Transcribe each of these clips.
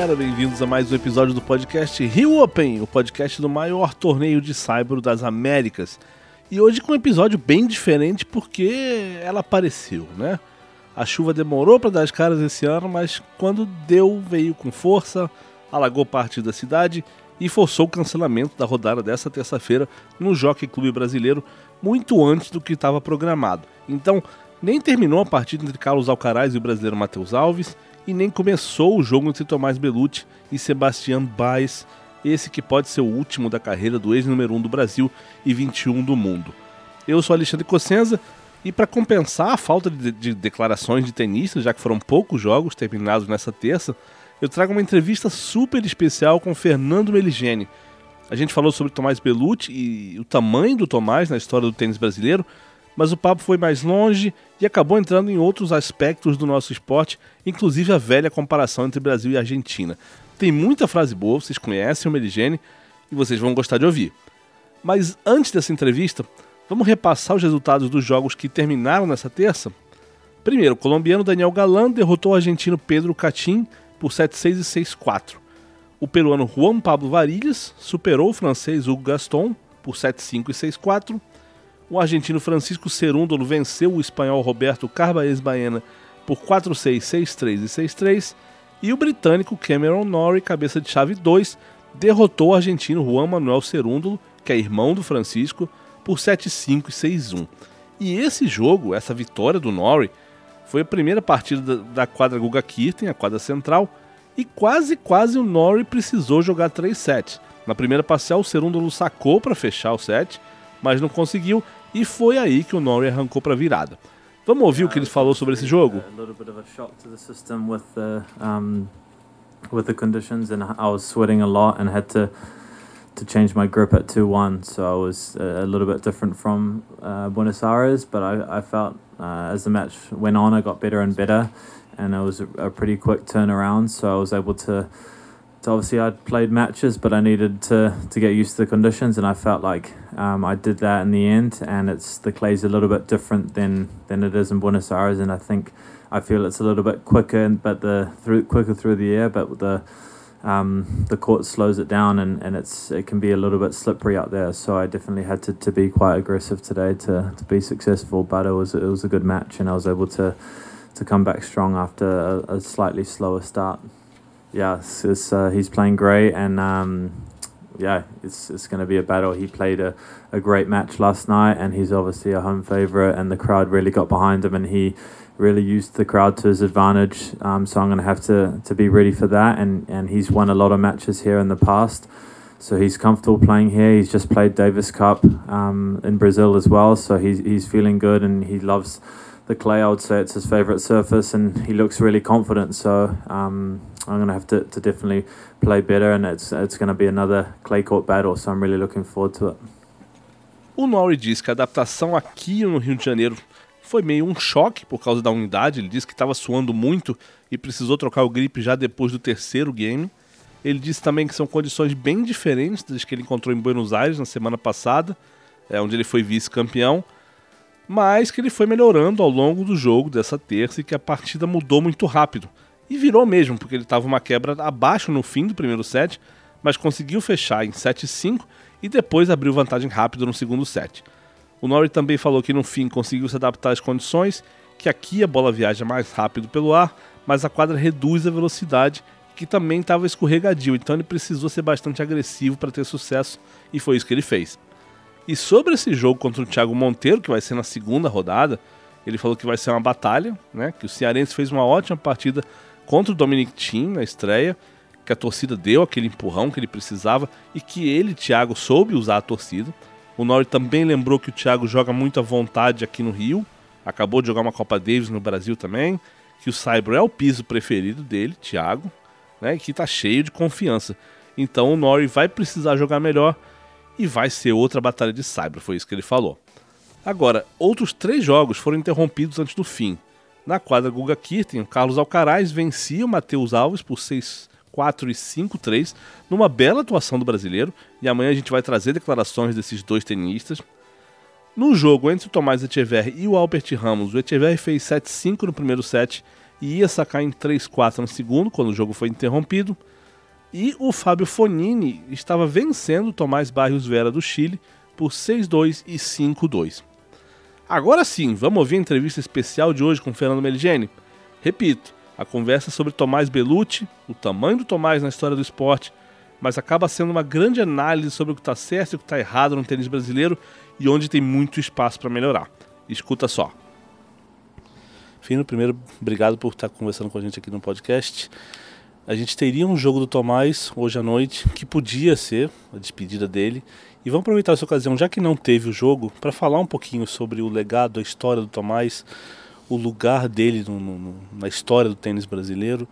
Galera, bem-vindos a mais um episódio do podcast Rio Open, o podcast do maior torneio de Saibro das Américas. E hoje com um episódio bem diferente porque ela apareceu, né? A chuva demorou para dar as caras esse ano, mas quando deu, veio com força, alagou parte da cidade e forçou o cancelamento da rodada dessa terça-feira no Jockey Clube Brasileiro muito antes do que estava programado. Então, nem terminou a partida entre Carlos Alcaraz e o brasileiro Matheus Alves e nem começou o jogo entre Tomás Belucci e Sebastian Baez, esse que pode ser o último da carreira do ex-número 1 do Brasil e 21 do mundo. Eu sou Alexandre Cossenza e para compensar a falta de, de declarações de tenistas, já que foram poucos jogos terminados nessa terça, eu trago uma entrevista super especial com Fernando Meligeni. A gente falou sobre Tomás Belucci e o tamanho do Tomás na história do tênis brasileiro, mas o papo foi mais longe e acabou entrando em outros aspectos do nosso esporte, inclusive a velha comparação entre Brasil e Argentina. Tem muita frase boa, vocês conhecem o Meligene e vocês vão gostar de ouvir. Mas antes dessa entrevista, vamos repassar os resultados dos jogos que terminaram nessa terça? Primeiro, o colombiano Daniel Galan derrotou o argentino Pedro Catim por 7-6 e 6-4. O peruano Juan Pablo Varilhas superou o francês Hugo Gaston por 7-5 e 6-4 o argentino Francisco Cerúndolo venceu o espanhol Roberto Carbaez Baena por 4-6, 6-3 e 6-3. E o britânico Cameron Norrie, cabeça de chave 2, derrotou o argentino Juan Manuel Cerúndolo, que é irmão do Francisco, por 7-5 e 6-1. E esse jogo, essa vitória do Norrie, foi a primeira partida da quadra Guga Kirten, a quadra central, e quase quase o Norrie precisou jogar 3 sets. Na primeira parcial, o Cerúndolo sacou para fechar o set, mas não conseguiu e foi aí que o Norrie arrancou para a virada. Vamos ouvir o que ele falou sobre esse jogo? with the conditions and I was sweating a lot and had to to change my grip at 2-1 so I was a little bit different from uh, Buenos Aires but I, I felt uh, as the match went on I got better and better and it was a, a pretty quick turnaround so I was able to so obviously I'd played matches, but I needed to to get used to the conditions, and I felt like um, I did that in the end. And it's the clay's a little bit different than than it is in Buenos Aires, and I think I feel it's a little bit quicker, but the through quicker through the air, but the um, the court slows it down, and, and it's it can be a little bit slippery out there. So I definitely had to, to be quite aggressive today to, to be successful. But it was it was a good match, and I was able to to come back strong after a, a slightly slower start. Yeah, it's, it's, uh, he's playing great, and um, yeah, it's it's going to be a battle. He played a, a great match last night, and he's obviously a home favorite, and the crowd really got behind him, and he really used the crowd to his advantage. Um, so I'm going to have to to be ready for that, and and he's won a lot of matches here in the past. So he's comfortable playing here. He's just played Davis Cup um, in Brazil as well, so he's he's feeling good and he loves the clay. I would say it's his surface, and he looks really confident. So um, I'm going to have to, to definitely play better, and it's it's going to be another clay court battle. So I'm really looking forward to it. O Norrie diz que a adaptação aqui no Rio de Janeiro foi meio um choque por causa da unidade. Ele disse que estava suando muito e precisou trocar o grip já depois do terceiro game. Ele disse também que são condições bem diferentes das que ele encontrou em Buenos Aires na semana passada, é, onde ele foi vice-campeão, mas que ele foi melhorando ao longo do jogo dessa terça e que a partida mudou muito rápido. E virou mesmo, porque ele estava uma quebra abaixo no fim do primeiro set, mas conseguiu fechar em 7-5 e depois abriu vantagem rápida no segundo set. O Norrie também falou que no fim conseguiu se adaptar às condições, que aqui a bola viaja mais rápido pelo ar, mas a quadra reduz a velocidade, que também estava escorregadio, então ele precisou ser bastante agressivo para ter sucesso e foi isso que ele fez. E sobre esse jogo contra o Thiago Monteiro, que vai ser na segunda rodada, ele falou que vai ser uma batalha, né? Que o Cearense fez uma ótima partida contra o Dominic Thiem na estreia, que a torcida deu aquele empurrão que ele precisava e que ele, Thiago, soube usar a torcida. O Nori também lembrou que o Thiago joga muito à vontade aqui no Rio, acabou de jogar uma Copa Davis no Brasil também, que o Saibro é o piso preferido dele, Thiago, né, e que está cheio de confiança. Então o Nori vai precisar jogar melhor e vai ser outra batalha de Saibro, foi isso que ele falou. Agora, outros três jogos foram interrompidos antes do fim. Na quadra Guga Kirten, Carlos Alcaraz vencia o Matheus Alves por 6 4 e 5-3, numa bela atuação do brasileiro, e amanhã a gente vai trazer declarações desses dois tenistas. No jogo entre o Tomás Echeverri e o Albert Ramos, o Echeverri fez 7-5 no primeiro set e ia sacar em 3-4 no segundo, quando o jogo foi interrompido. E o Fábio Fonini estava vencendo Tomás Barrios Vera do Chile por 6-2 e 5-2. Agora sim, vamos ouvir a entrevista especial de hoje com Fernando Meligeni? Repito, a conversa sobre Tomás Belucci, o tamanho do Tomás na história do esporte, mas acaba sendo uma grande análise sobre o que está certo e o que está errado no tênis brasileiro e onde tem muito espaço para melhorar. Escuta só. Fino, primeiro, obrigado por estar conversando com a gente aqui no podcast. A gente teria um jogo do Tomás hoje à noite, que podia ser a despedida dele. E vamos aproveitar essa ocasião, já que não teve o jogo, para falar um pouquinho sobre o legado, a história do Tomás, o lugar dele no, no, na história do tênis brasileiro.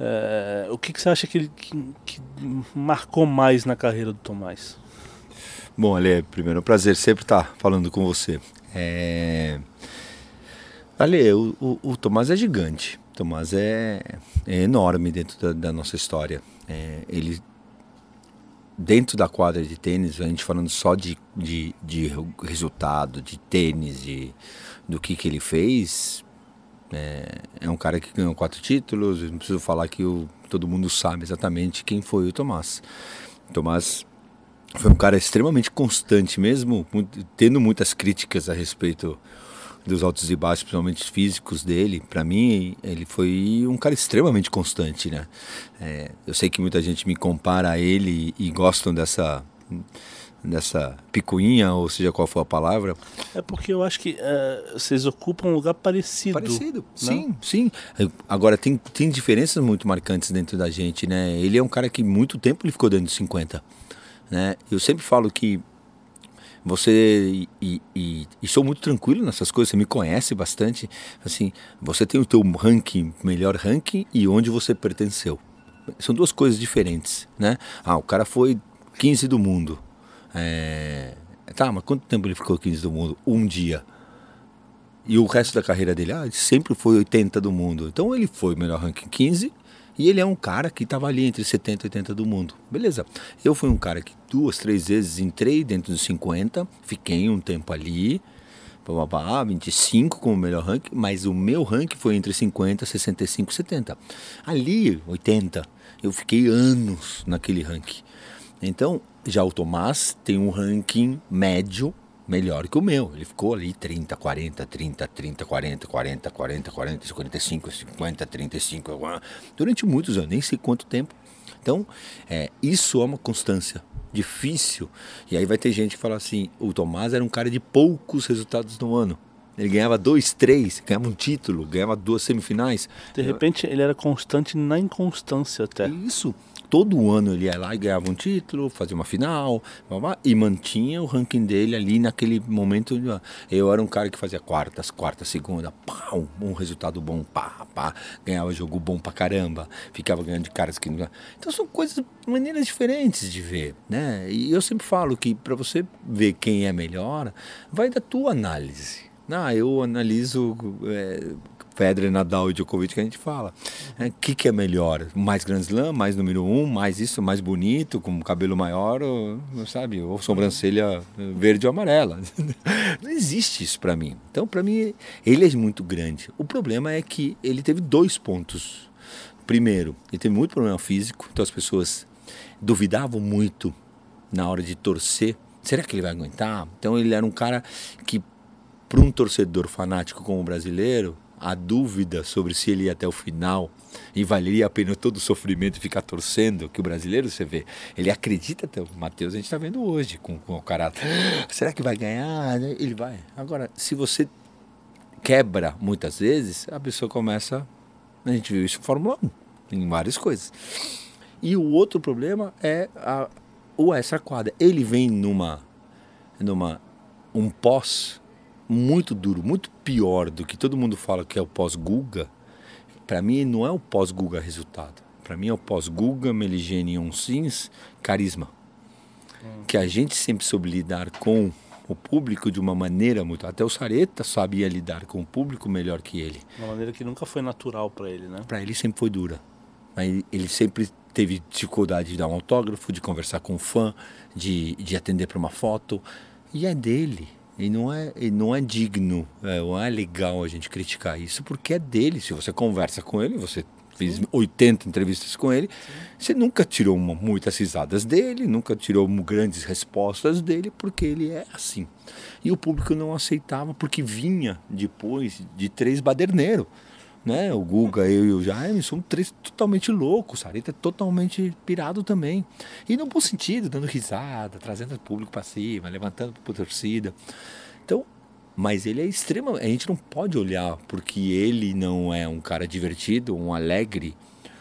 É, o que, que, você acha que, ele, que, que, marcou mais na carreira do Tomás? Bom, Ale, primeiro é um prazer sempre estar falando com você. É... Ale, o, o, o Tomás é gigante. Tomás é, é enorme dentro da, da nossa história. É, ele dentro da quadra de tênis, a gente falando só de, de, de resultado, de tênis, de, do que, que ele fez, é, é, um cara que ganhou quatro títulos, não preciso falar que o, todo mundo sabe exatamente quem foi o Tomás. O Tomás foi um cara extremamente constante, mesmo tendo muitas críticas a respeito dos altos e baixos, principalmente físicos dele, para mim ele foi um cara extremamente constante, né? É, eu sei que muita gente me compara a ele e, gostam dessa dessa picuinha, ou seja, qual for a palavra. É porque eu acho que uh, vocês ocupam um lugar parecido. Parecido, né? sim, sim. Agora, tem, tem diferenças muito marcantes dentro da gente, né? Ele é um cara que muito tempo ele ficou dentro de 50, né? Eu sempre falo que você e, e, e, sou muito tranquilo nessas coisas, você me conhece bastante, assim, você tem o teu ranking, melhor ranking e onde você pertenceu. São duas coisas diferentes, né? Ah, o cara foi 15 do mundo. É... Tá, mas quanto tempo ele ficou 15 do mundo? Um dia. E o resto da carreira dele, ah, sempre foi 80 do mundo. Então ele foi melhor ranking 15 e ele é um cara que estava ali entre 70 e 80 do mundo. Beleza. Eu fui um cara que duas, três vezes entrei dentro dos 50, fiquei um tempo ali, babá, 25 como melhor ranking, mas o meu ranking foi entre 50, 65 e 70. Ali, 80, eu fiquei anos naquele ranking. Então, já o Tomás tem um ranking médio melhor que o meu. Ele ficou ali 30, 40, 30, 30, 40, 40, 40, 40, 45, 50, 35, durante muitos anos, nem sei quanto tempo. Então, é, isso é uma constância difícil. E aí vai ter gente que fala assim: o Tomás era um cara de poucos resultados no ano. Ele ganhava dois, três, ganhava um título, ganhava duas semifinais. De repente ele era constante na inconstância até. Isso todo ano ele ia lá e ganhava um título, fazia uma final, e mantinha o ranking dele ali naquele momento. Eu era um cara que fazia quartas, quarta, segunda, pá, um resultado bom, pá, pá, ganhava jogo bom pra caramba, ficava ganhando de caras que não. Então são coisas, maneiras diferentes de ver, né? E eu sempre falo que para você ver quem é melhor, vai da tua análise. Ah, eu analiso é, Federer, Nadal e Djokovic que a gente fala. O é, que, que é melhor? Mais Grand Slam, mais número um, mais isso, mais bonito, com cabelo maior, ou, sabe? Ou sobrancelha verde ou amarela. Não existe isso para mim. Então, para mim, ele é muito grande. O problema é que ele teve dois pontos. Primeiro, ele teve muito problema físico, então as pessoas duvidavam muito na hora de torcer. Será que ele vai aguentar? Então ele era um cara que, para um torcedor fanático como o brasileiro, a dúvida sobre se ele ia até o final e valeria a pena todo o sofrimento ficar torcendo, que o brasileiro, você vê, ele acredita até o Matheus, a gente está vendo hoje com, com o caráter. Será que vai ganhar? Ele vai. Agora, se você quebra muitas vezes, a pessoa começa. A gente viu isso em Fórmula 1, em várias coisas. E o outro problema é a, o extra quadra. Ele vem numa, numa um pós muito duro, muito pior do que todo mundo fala que é o pós-Guga, para mim não é o pós-Guga resultado. Para mim é o pós-Guga, Meligene Onsins, carisma. Hum. Que a gente sempre soube lidar com o público de uma maneira muito. Até o Sareta sabia lidar com o público melhor que ele. Uma maneira que nunca foi natural para ele, né? Para ele sempre foi dura. Mas ele sempre teve dificuldade de dar um autógrafo, de conversar com um fã, de, de atender para uma foto. E é dele E não é, e não é digno, é, não é legal a gente criticar isso, porque é dele. Se você conversa com ele, você fez 80 entrevistas com ele, Sim. você nunca tirou uma, muitas risadas dele, nunca tirou grandes respostas dele, porque ele é assim. E o público não aceitava, porque vinha depois de três baderneiros né? O Guga, eu e o Jaime somos três totalmente loucos. Sarita é totalmente pirado também. E no bom sentido, dando risada, trazendo o público para cima, levantando para torcida. Então, mas ele é extremo. A gente não pode olhar porque ele não é um cara divertido, um alegre,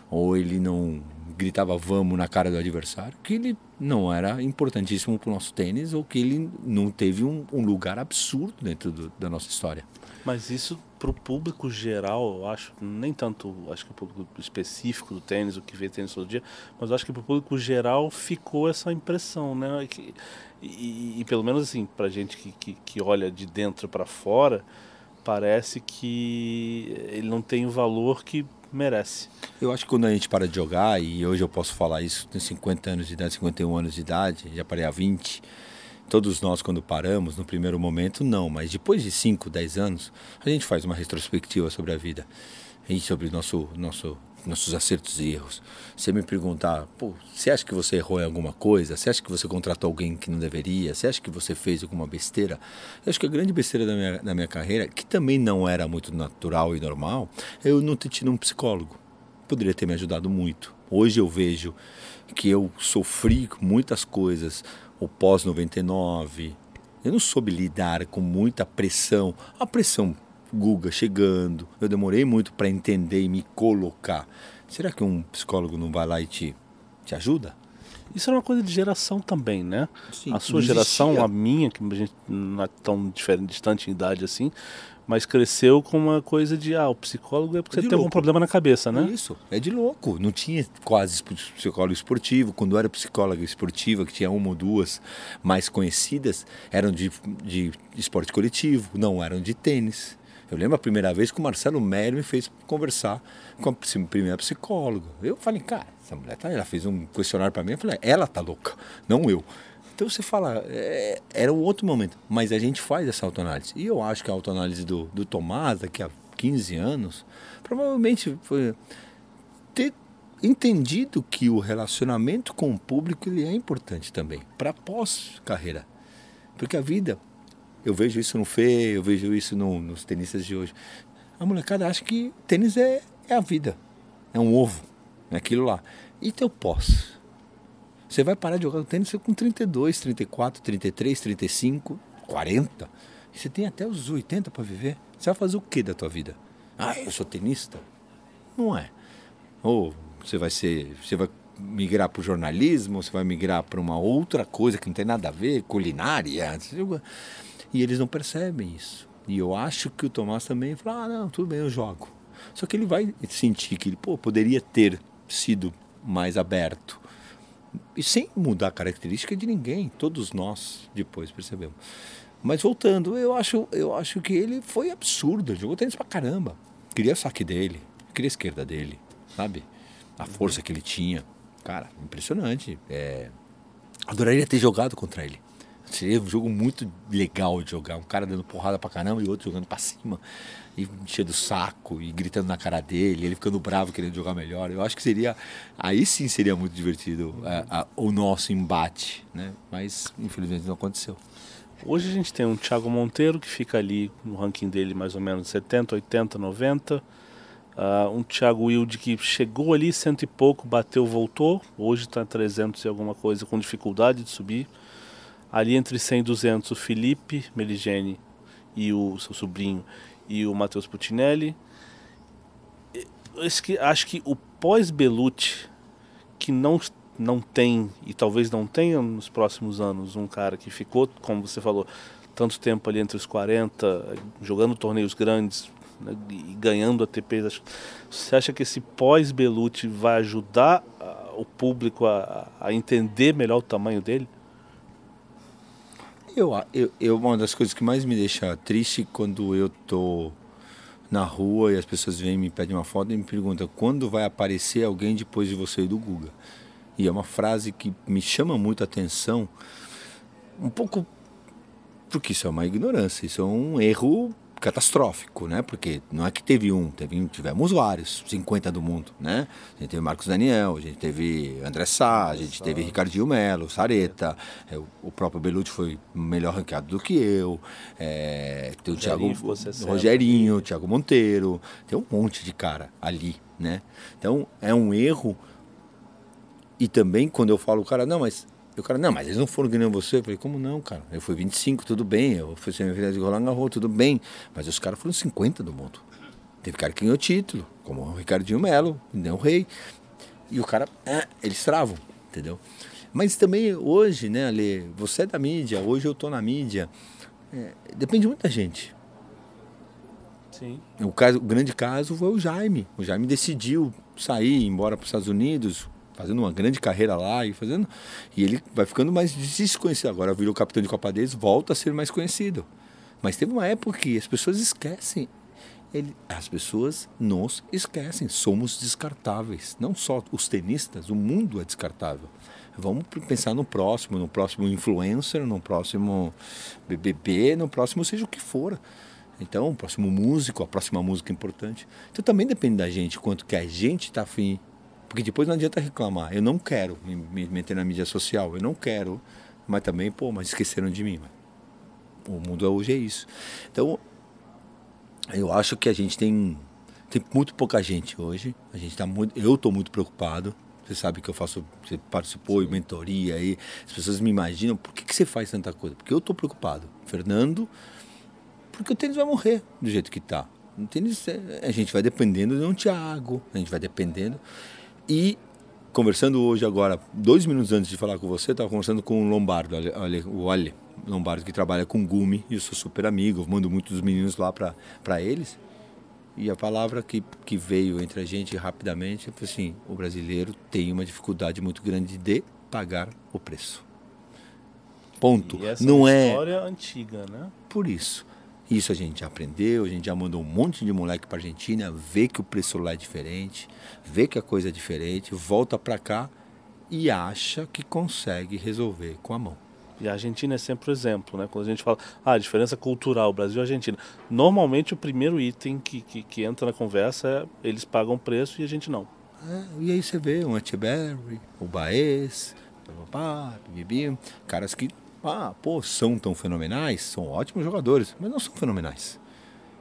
ou ele não gritava vamos na cara do adversário, que ele não era importantíssimo para o nosso tênis ou que ele não teve um, um lugar absurdo dentro do, da nossa história. Mas isso para o público geral, eu acho, nem tanto, acho que o público específico do tênis, o que vê tênis todo dia, mas eu acho que para o público geral ficou essa impressão, né? Que, e, e, pelo menos assim, para gente que, que, que olha de dentro para fora, parece que ele não tem o valor que merece. Eu acho que quando a gente para de jogar, e hoje eu posso falar isso, tenho 50 anos de idade, 51 anos de idade, já parei há 20 Todos nós, quando paramos, no primeiro momento, não, mas depois de 5, 10 anos, a gente faz uma retrospectiva sobre a vida e sobre nosso, nosso, nossos acertos e erros. Você me perguntar, pô, você acha que você errou em alguma coisa? Você acha que você contratou alguém que não deveria? Você acha que você fez alguma besteira? Eu acho que a grande besteira da minha, da minha carreira, que também não era muito natural e normal, é eu não ter tido um psicólogo. Poderia ter me ajudado muito. Hoje eu vejo que eu sofri muitas coisas o pós-99. Eu não soube lidar com muita pressão. A pressão Guga chegando. Eu demorei muito para entender e me colocar. Será que um psicólogo não vai lá e te, te ajuda? Isso é uma coisa de geração também, né? Sim, a sua geração, a minha, que a gente não é tão diferente, distante em idade assim, mas cresceu com uma coisa de ah, o psicólogo é porque é você tem algum problema na cabeça, né? Isso, é de louco. Não tinha quase psicólogo esportivo. Quando era psicóloga esportiva, que tinha uma ou duas mais conhecidas, eram de, de esporte coletivo, não eram de tênis. Eu lembro a primeira vez que o Marcelo Meyer me fez conversar com a primeira psicóloga. Eu falei, cara, essa mulher tá, ela fez um questionário para mim, eu falei, ela tá louca, não eu. Então você fala, é, era um outro momento, mas a gente faz essa autoanálise. E eu acho que a autoanálise do, do Tomás, daqui a 15 anos, provavelmente foi ter entendido que o relacionamento com o público ele é importante também, para pós-carreira. Porque a vida, eu vejo isso no Fê, eu vejo isso no, nos tenistas de hoje. A molecada acha que tênis é, é a vida, é um ovo, é aquilo lá. E teu pós? Você vai parar de jogar tênis com 32, 34, 33, 35, 40. E você tem até os 80 para viver. Você vai fazer o que da tua vida? Ah, eu sou tenista? Não é. Ou você vai ser, você vai migrar para o jornalismo, você vai migrar para uma outra coisa que não tem nada a ver, culinária. E eles não percebem isso. E eu acho que o Tomás também fala, ah, não, tudo bem, eu jogo. Só que ele vai sentir que ele pô, poderia ter sido mais aberto e sem mudar a característica de ninguém, todos nós depois percebemos. Mas voltando, eu acho, eu acho que ele foi absurdo, ele jogou tênis pra caramba. Queria o saque dele, queria a esquerda dele, sabe? A força que ele tinha. Cara, impressionante. É... Adoraria ter jogado contra ele. Seria um jogo muito legal de jogar. Um cara dando porrada pra caramba e outro jogando pra cima e enchendo o saco e gritando na cara dele, ele ficando bravo querendo jogar melhor. Eu acho que seria. Aí sim seria muito divertido a, a, o nosso embate, né? Mas infelizmente não aconteceu. Hoje a gente tem um Thiago Monteiro que fica ali no ranking dele mais ou menos 70, 80, 90. Uh, um Thiago Wilde que chegou ali cento e pouco, bateu, voltou. Hoje está 300 e alguma coisa com dificuldade de subir. Ali entre 100 e 200 o Felipe Meligeni e o seu sobrinho e o Matheus Putinelli. Acho que, acho que o pós-Belucci, que não, não tem, e talvez não tenha nos próximos anos, um cara que ficou, como você falou, tanto tempo ali entre os 40, jogando torneios grandes né, e ganhando ATPs. Você acha que esse pós-Belucci vai ajudar o público a, a entender melhor o tamanho dele? Eu, eu, eu, uma das coisas que mais me deixa triste quando eu tô na rua e as pessoas vêm me pedem uma foto e me perguntam quando vai aparecer alguém depois de você e do Guga. E é uma frase que me chama muito a atenção, um pouco Porque isso é uma ignorância, isso é um erro catastrófico, né? Porque não é que teve um, teve, tivemos vários, 50 do mundo, né? A gente teve Marcos Daniel, a gente teve André Sá, a gente teve Ricardinho Melo, Sareta, é, o próprio Belucci foi melhor ranqueado do que eu, é, tem o Thiago, Rogerinho, o Thiago Monteiro, tem um monte de cara ali, né? Então é um erro e também quando eu falo, cara, não, mas e o cara, não, mas eles não foram que nem você. Eu falei, como não, cara? Eu fui 25, tudo bem. Eu fui semifinal de Roland Garros, tudo bem. Mas os caras foram 50 do mundo. Teve cara que ganhou título, como o Ricardinho Melo, o Rei. E o cara, é, eles travam, entendeu? Mas também hoje, né, Ale, você é da mídia, hoje eu tô na mídia. É, depende muito da gente. Sim. O, caso, o grande caso foi o Jaime. O Jaime decidiu sair, ir embora para os Estados Unidos, fazendo uma grande carreira lá e fazendo. E ele vai ficando mais desconhecido. Agora virou capitão de Copa volta a ser mais conhecido. Mas teve uma época que as pessoas esquecem. Ele, as pessoas nos esquecem. Somos descartáveis. Não só os tenistas, o mundo é descartável. Vamos pensar no próximo, no próximo influencer, no próximo BBB, no próximo seja o que for. Então, o próximo músico, a próxima música importante. Então também depende da gente, quanto que a gente está afim porque depois não adianta reclamar. Eu não quero me meter na mídia social, eu não quero. Mas também, pô, mas esqueceram de mim. O mundo hoje é isso. Então, eu acho que a gente tem, tem muito pouca gente hoje. A gente tá muito, eu estou muito preocupado. Você sabe que eu faço, você participou em mentoria aí. As pessoas me imaginam, por que, que você faz tanta coisa? Porque eu estou preocupado. Fernando, porque o tênis vai morrer do jeito que está. O tênis, é, a gente vai dependendo de um Thiago, a gente vai dependendo. E conversando hoje agora, dois minutos antes de falar com você, estava conversando com o Lombardo, o Ale Lombardo que trabalha com Gumi, e eu sou super amigo, mando muitos meninos lá para eles. E a palavra que, que veio entre a gente rapidamente foi assim: o brasileiro tem uma dificuldade muito grande de pagar o preço. Ponto. E essa Não é uma é história antiga, né? por isso. Isso a gente já aprendeu, a gente já mandou um monte de moleque para Argentina, vê que o preço lá é diferente, vê que a coisa é diferente, volta para cá e acha que consegue resolver com a mão. E a Argentina é sempre o exemplo, né? Quando a gente fala, ah, a diferença cultural, Brasil e Argentina. Normalmente o primeiro item que, que, que entra na conversa é eles pagam preço e a gente não. É, e aí você vê um Etcheberry, o Baez, papá, bibi, caras que ah, pô, são tão fenomenais, são ótimos jogadores, mas não são fenomenais.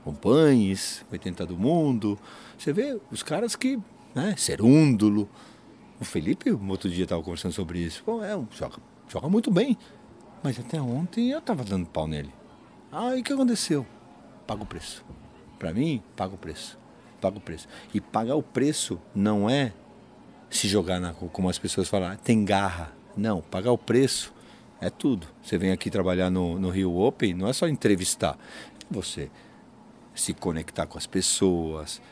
O Pães, 80 do mundo. Você vê os caras que, né, Serúndulo. O Felipe, um outro dia estava conversando sobre isso. Pô, é, joga, joga muito bem. Mas até ontem eu estava dando pau nele. Ah, e o que aconteceu? Paga o preço. Para mim, paga o preço. Paga o preço. E pagar o preço não é se jogar na como as pessoas falam, ah, tem garra. Não, pagar o preço é tudo. Você vem aqui trabalhar no, no Rio Open, não é só entrevistar. Você se conectar com as pessoas.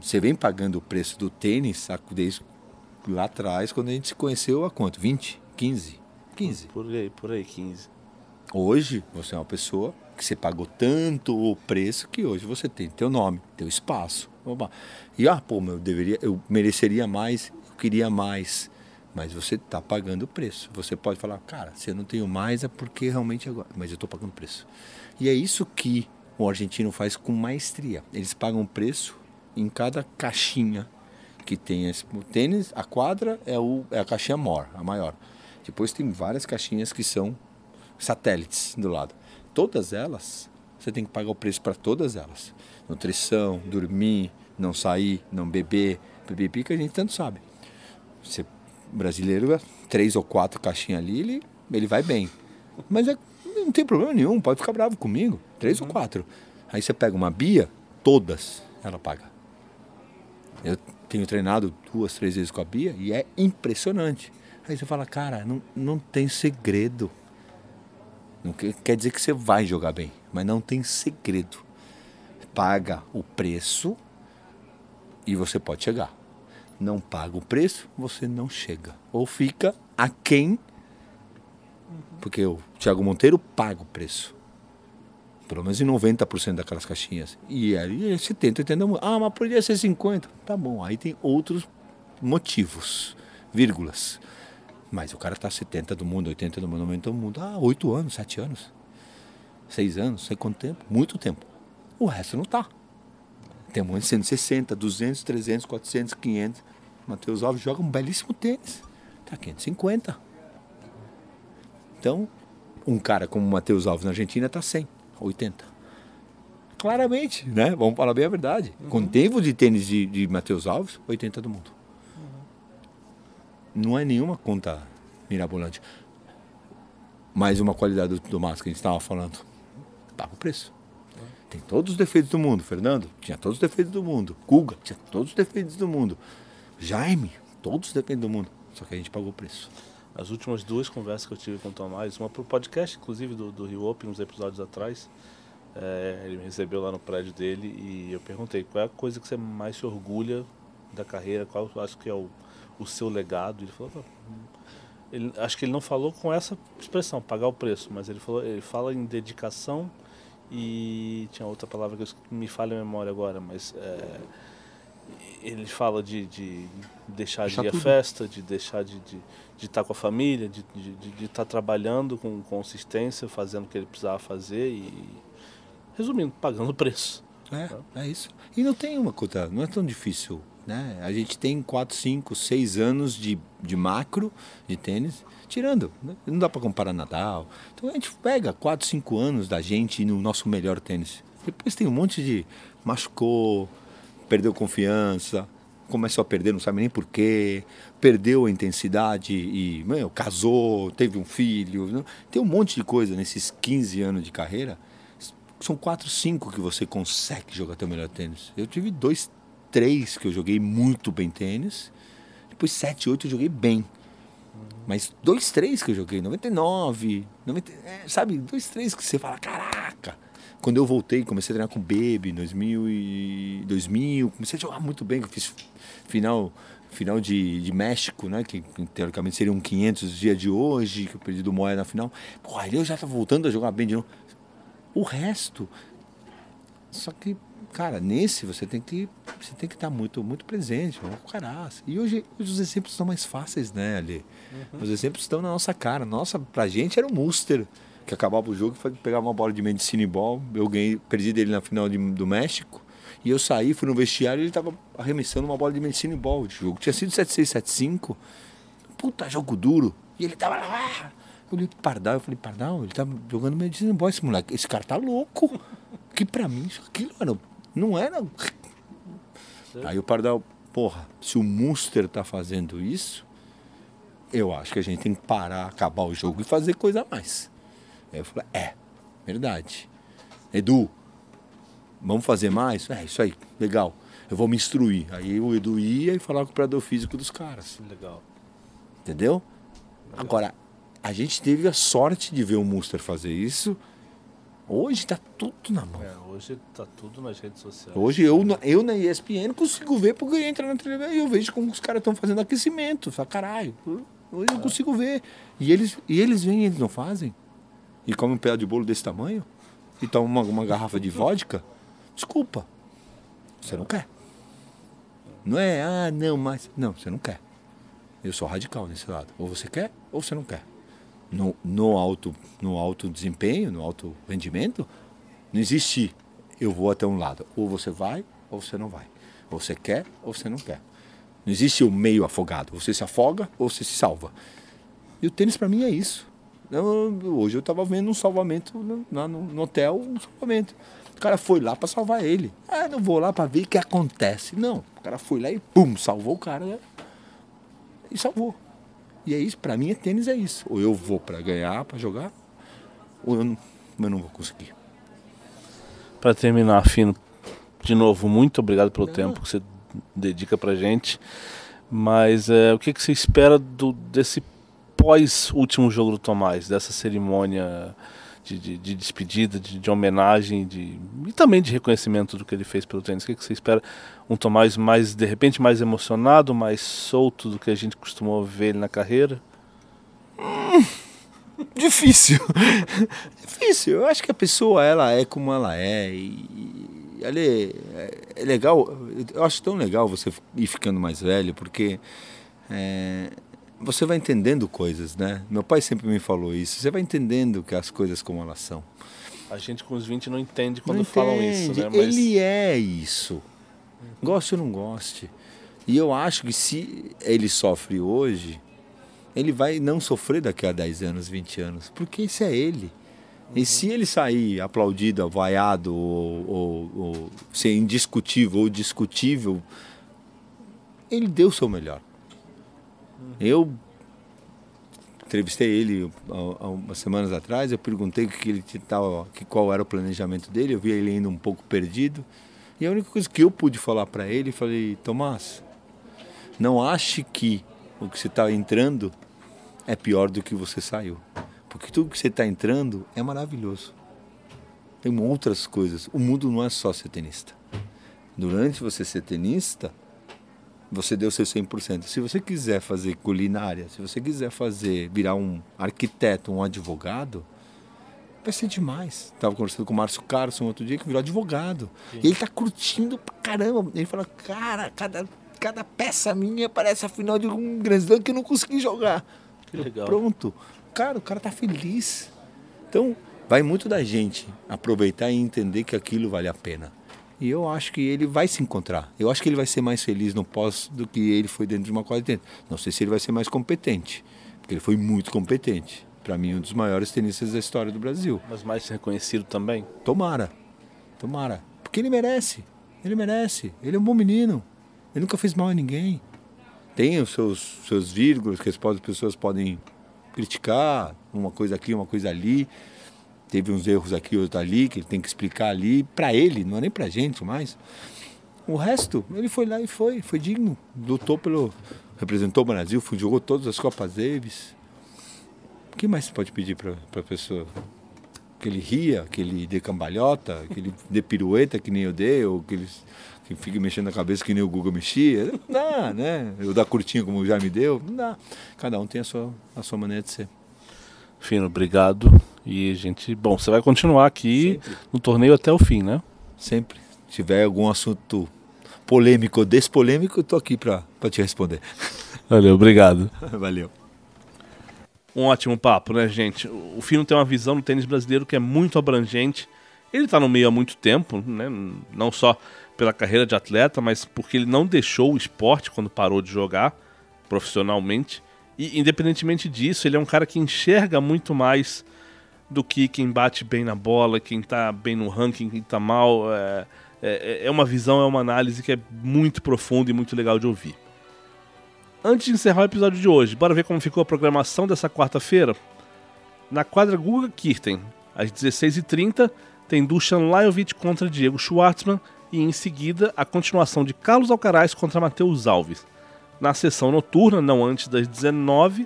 Você vem pagando o preço do tênis desde lá atrás, quando a gente se conheceu há quanto? 20? 15? 15. Por aí, por aí, 15. Hoje, você é uma pessoa que você pagou tanto o preço que hoje você tem teu nome, teu espaço. Oba. E, ah, pô, eu deveria, eu mereceria mais, eu queria mais. Mas você está pagando o preço. Você pode falar, cara, se eu não tenho mais é porque realmente agora. Mas eu estou pagando o preço. E é isso que o argentino faz com maestria. Eles pagam preço em cada caixinha que tem esse o tênis. A quadra é, o, é a caixinha maior, a maior. Depois tem várias caixinhas que são satélites do lado. Todas elas, você tem que pagar o preço para todas elas. Nutrição, dormir, não sair, não beber, beber que a gente tanto sabe. Você brasileiro, três ou quatro caixinhas ali, ele, ele vai bem. Mas é, não tem problema nenhum, pode ficar bravo comigo. Três uhum. ou quatro. Aí você pega uma Bia, todas ela paga. Eu tenho treinado duas, três vezes com a Bia e é impressionante. Aí você fala, cara, não, não tem segredo. Não quer dizer que você vai jogar bem, mas não tem segredo. Paga o preço e você pode chegar não paga o preço, você não chega. Ou fica aquém, porque o Thiago Monteiro paga o preço. Pelo menos em 90% daquelas caixinhas. E aí 70, 80. Ah, mas poderia ser 50. Tá bom, aí tem outros motivos, vírgulas. Mas o cara tá 70 do mundo, 80 do mundo, 90 do mundo. Ah, 8 anos, 7 anos. seis anos, sei quanto tempo, muito tempo. O resto não tá. Tem um monte de 160, 200, 300, 400, 500. Matheus Alves joga um belíssimo tênis. Tá 550. Então, um cara como o Matheus Alves na Argentina tá 100, 80. Claramente, né? Vamos falar bem a verdade. Uhum. Com o tempo de tênis de, de Matheus Alves, 80 do mundo. Uhum. Não é nenhuma conta mirabolante. Mais uma qualidade do, do que a gente estava falando. Paga o preço. Tem todos os defeitos do mundo. Fernando tinha todos os defeitos do mundo. Guga tinha todos os defeitos do mundo. Jaime, todos os defeitos do mundo. Só que a gente pagou o preço. As últimas duas conversas que eu tive com o Tomás, uma para o podcast, inclusive do, do Rio Open, uns episódios atrás, é, ele me recebeu lá no prédio dele e eu perguntei qual é a coisa que você mais se orgulha da carreira, qual eu acho que é o, o seu legado. Ele falou, ele, acho que ele não falou com essa expressão, pagar o preço, mas ele falou, ele fala em dedicação e tinha outra palavra que me falha a memória agora, mas é, ele fala de, de deixar, de ir à festa, de deixar de, de, de estar com a família, de, de, de estar trabalhando com consistência, fazendo o que ele precisava fazer e, resumindo, pagando o preço. É, é isso. E não tem uma coisa, não é tão difícil. Né? A gente tem 4, 5, 6 anos de, de macro de tênis, tirando. Né? Não dá para comparar Nadal. Então a gente pega 4, 5 anos da gente no nosso melhor tênis. Depois tem um monte de machucou, perdeu confiança, começou a perder, não sabe nem porquê, perdeu a intensidade e meu, casou, teve um filho. Não? Tem um monte de coisa nesses 15 anos de carreira. São 4, 5 que você consegue jogar teu melhor tênis. Eu tive dois, três que eu joguei muito bem tênis. Depois 7, 8 eu joguei bem. Mas dois, três que eu joguei, 99, 90, é, sabe? Dois, três que você fala, caraca, quando eu voltei, comecei a treinar com o Baby em 2000, e 2000, comecei a jogar muito bem, eu fiz final final de, de México, né, que teoricamente seriam 500 dias de hoje, que eu perdi do Moé na final. Pô, aí eu já tá voltando a jogar bem de novo. O resto, só que, cara, nesse você tem que você tem que estar tá muito muito presente, um caraço. E hoje, hoje, os exemplos são mais fáceis, né, ali. Uhum. Os exemplos estão na nossa cara. Nossa, pra gente era o Muster que acabava o jogo, pegava uma bola de medicina e ball, eu ganhei, perdi dele na final de, do México, e eu saí, fui no vestiário e ele estava arremessando uma bola de medicina e ball de jogo. Tinha sido 7-6-7-5, puta jogo duro, e ele tava lá. Eu olhei pro Pardal, eu falei, Pardal, ele tá jogando medicina e ball, esse moleque, esse cara tá louco. que pra mim, isso aquilo era, não era... Aí o Pardal, porra, se o Muster tá fazendo isso, eu acho que a gente tem que parar, acabar o jogo e fazer coisa a mais. Aí eu falei, é, verdade. Edu, vamos fazer mais? É, isso aí, legal. Eu vou me instruir. Aí o Edu ia e falava com o operador físico dos caras. Legal. Entendeu? Legal. Agora, a gente teve a sorte de ver o Muster fazer isso. Hoje tá tudo na mão. É, hoje tá tudo nas redes sociais. Hoje eu, eu na ESPN consigo ver porque entra na televisão e eu vejo como os caras estão fazendo aquecimento. Fala, caralho, hoje eu é. consigo ver. E eles, e eles vêm e eles não fazem e come um pedaço de bolo desse tamanho e toma uma, uma garrafa de vodka, desculpa, você não quer. Não é, ah, não, mas. Não, você não quer. Eu sou radical nesse lado. Ou você quer, ou você não quer. No, no, alto, no alto desempenho, no alto rendimento, não existe eu vou até um lado. Ou você vai, ou você não vai. Ou você quer, ou você não quer. Não existe o meio afogado. Você se afoga ou você se salva. E o tênis para mim é isso. Eu, hoje eu estava vendo um salvamento no, no, no, hotel, um salvamento. O cara foi lá para salvar ele. Ah, não vou lá para ver o que acontece. Não, o cara foi lá e pum, salvou o cara né? e salvou. E é isso, para mim, é tênis é isso. Ou eu vou para ganhar, para jogar, ou eu não, eu não vou conseguir. Para terminar, Fino, de novo, muito obrigado pelo não. tempo que você dedica para gente. Mas é, o que, que você espera do, desse pós último jogo do Tomás, dessa cerimônia de, de, de despedida, de, de homenagem de, e também de reconhecimento do que ele fez pelo tênis? O que, que você espera? Um Tomás mais, de repente, mais emocionado, mais solto do que a gente costumou ver ele na carreira? Hum, difícil. difícil. Eu acho que a pessoa, ela é como ela é. E é, é legal. Eu acho tão legal você ir ficando mais velho, porque. É, você vai entendendo coisas, né? Meu pai sempre me falou isso. Você vai entendendo que as coisas como elas são. A gente com os 20 não entende quando não falam entende. isso, né? Mas Ele é isso. Goste ou não goste. E eu acho que se ele sofre hoje, ele vai não sofrer daqui a 10 anos, 20 anos. Porque isso é ele. E se ele sair aplaudido, vaiado, ou, ou, ou ser indiscutível ou discutível, ele deu o seu melhor. Eu entrevistei ele há, há umas semanas atrás, eu perguntei que ele tava, que qual era o planejamento dele, eu vi ele ainda um pouco perdido. E a única coisa que eu pude falar para ele, falei, Tomás, não ache que o que você está entrando é pior do que você saiu. Porque tudo que você está entrando é maravilhoso. Tem outras coisas. O mundo não é só ser tenista. Durante você ser tenista, você deu seu 100%. Se você quiser fazer culinária, se você quiser fazer, virar um arquiteto, um advogado, vai ser demais. Estava conversando com o Márcio Carson outro dia que virou advogado. Sim. E ele está curtindo pra caramba. Ele fala, cara, cada, cada peça minha parece a final de um Grand que eu não consegui jogar. Que legal. Pronto. Cara, o cara tá feliz. Então, vai muito da gente aproveitar e entender que aquilo vale a pena. E eu acho que ele vai se encontrar. Eu acho que ele vai ser mais feliz no pós do que ele foi dentro de uma quadra de Não sei se ele vai ser mais competente, porque ele foi muito competente. Para mim, um dos maiores tenistas da história do Brasil. Mas mais reconhecido também? Tomara. Tomara. Porque ele merece. Ele merece. Ele é um bom menino. Ele nunca fez mal a ninguém. Tem os seus, seus vírgulas que as pessoas podem criticar, uma coisa aqui, uma coisa ali teve uns erros aqui, outros ali, que ele tem que explicar ali, para ele, não é nem pra gente mais. O resto, ele foi lá e foi, foi digno. Lutou pelo. representou o Brasil, jogou todas as Copas Davis. O que mais se pode pedir para a pessoa? Que ele ria, que ele dê cambalhota, que ele dê pirueta que nem eu dei, ou que ele que fique mexendo a cabeça que nem o Google mexia. Não dá, né? Eu dar curtinho como já me deu, não dá. Cada um tem a sua, a sua maneira de ser. Fino, obrigado. E a gente, bom, você vai continuar aqui Sempre. no torneio até o fim, né? Sempre. Se tiver algum assunto polêmico ou despolêmico, eu tô aqui para te responder. Valeu, obrigado. Valeu. Um ótimo papo, né, gente? O Fino tem uma visão do tênis brasileiro que é muito abrangente. Ele está no meio há muito tempo, né? Não só pela carreira de atleta, mas porque ele não deixou o esporte quando parou de jogar profissionalmente. E independentemente disso, ele é um cara que enxerga muito mais do que quem bate bem na bola, quem tá bem no ranking, quem tá mal. É, é, é uma visão, é uma análise que é muito profunda e muito legal de ouvir. Antes de encerrar o episódio de hoje, bora ver como ficou a programação dessa quarta-feira? Na quadra Guga Kirten, às 16h30, tem Dusan Lajovic contra Diego Schwartzman e em seguida a continuação de Carlos Alcaraz contra Matheus Alves. Na sessão noturna, não antes das 19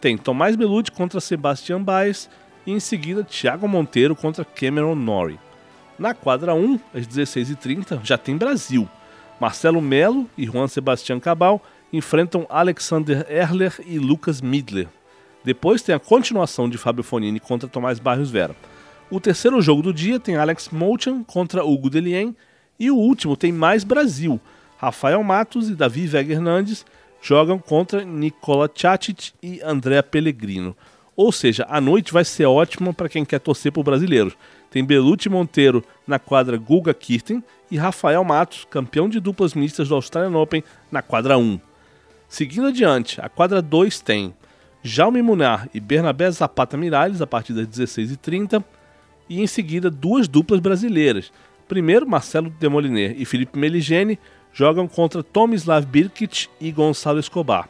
tem Tomás Belucci contra Sebastian Baez e em seguida Thiago Monteiro contra Cameron Norrie. Na quadra 1, às 16h30, já tem Brasil. Marcelo Melo e Juan Sebastián Cabal enfrentam Alexander Erler e Lucas Midler. Depois tem a continuação de Fábio Fonini contra Tomás Barrios Vera. O terceiro jogo do dia tem Alex Mouchan contra Hugo Delien e o último tem mais Brasil. Rafael Matos e Davi Vega Hernandes jogam contra Nicola Tchatic e André Pellegrino. Ou seja, a noite vai ser ótima para quem quer torcer para o brasileiro. Tem Belucci Monteiro na quadra Guga Kirten e Rafael Matos, campeão de duplas mistas do Australian Open, na quadra 1. Seguindo adiante, a quadra 2 tem Jaume Munar e Bernabé Zapata Miralles a partir das 16h30 e em seguida duas duplas brasileiras. Primeiro, Marcelo Demoliner e Felipe Meligeni jogam contra Tomislav Birkic e Gonçalo Escobar.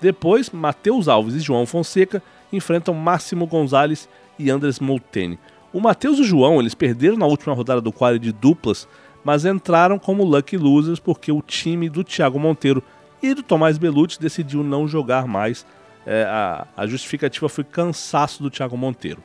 Depois, Matheus Alves e João Fonseca enfrentam Máximo Gonzalez e Andres Molteni. O Matheus e o João eles perderam na última rodada do quadro de duplas, mas entraram como lucky losers porque o time do Thiago Monteiro e do Tomás Belucci decidiu não jogar mais. É, a, a justificativa foi cansaço do Thiago Monteiro.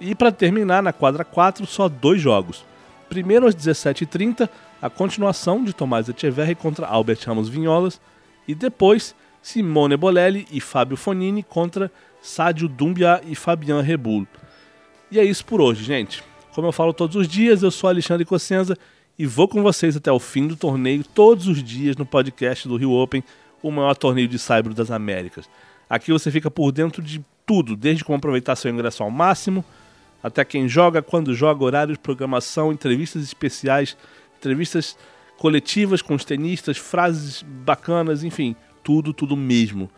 E para terminar, na quadra 4, só dois jogos. Primeiro às 17h30, a continuação de Tomás Echeverri contra Albert Ramos Vinholas e depois Simone Bolelli e Fábio Fonini contra Sádio Dumbia e Fabian Rebulo. E é isso por hoje, gente. Como eu falo todos os dias, eu sou Alexandre Cossenza e vou com vocês até o fim do torneio todos os dias no podcast do Rio Open, o maior torneio de saibro das Américas. Aqui você fica por dentro de tudo, desde como aproveitar seu ingresso ao máximo, até quem joga, quando joga, horários, programação, entrevistas especiais, entrevistas coletivas com os tenistas, frases bacanas, enfim, tudo, tudo mesmo.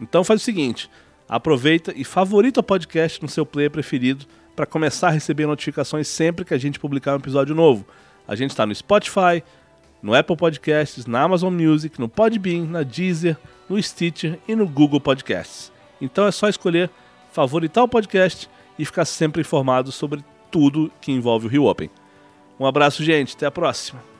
Então faz o seguinte, aproveita e favorita o podcast no seu player preferido para começar a receber notificações sempre que a gente publicar um episódio novo. A gente está no Spotify, no Apple Podcasts, na Amazon Music, no Podbean, na Deezer, no Stitcher e no Google Podcasts. Então é só escolher favoritar o podcast e ficar sempre informado sobre tudo que envolve o Rio Open. Um abraço, gente. Até a próxima.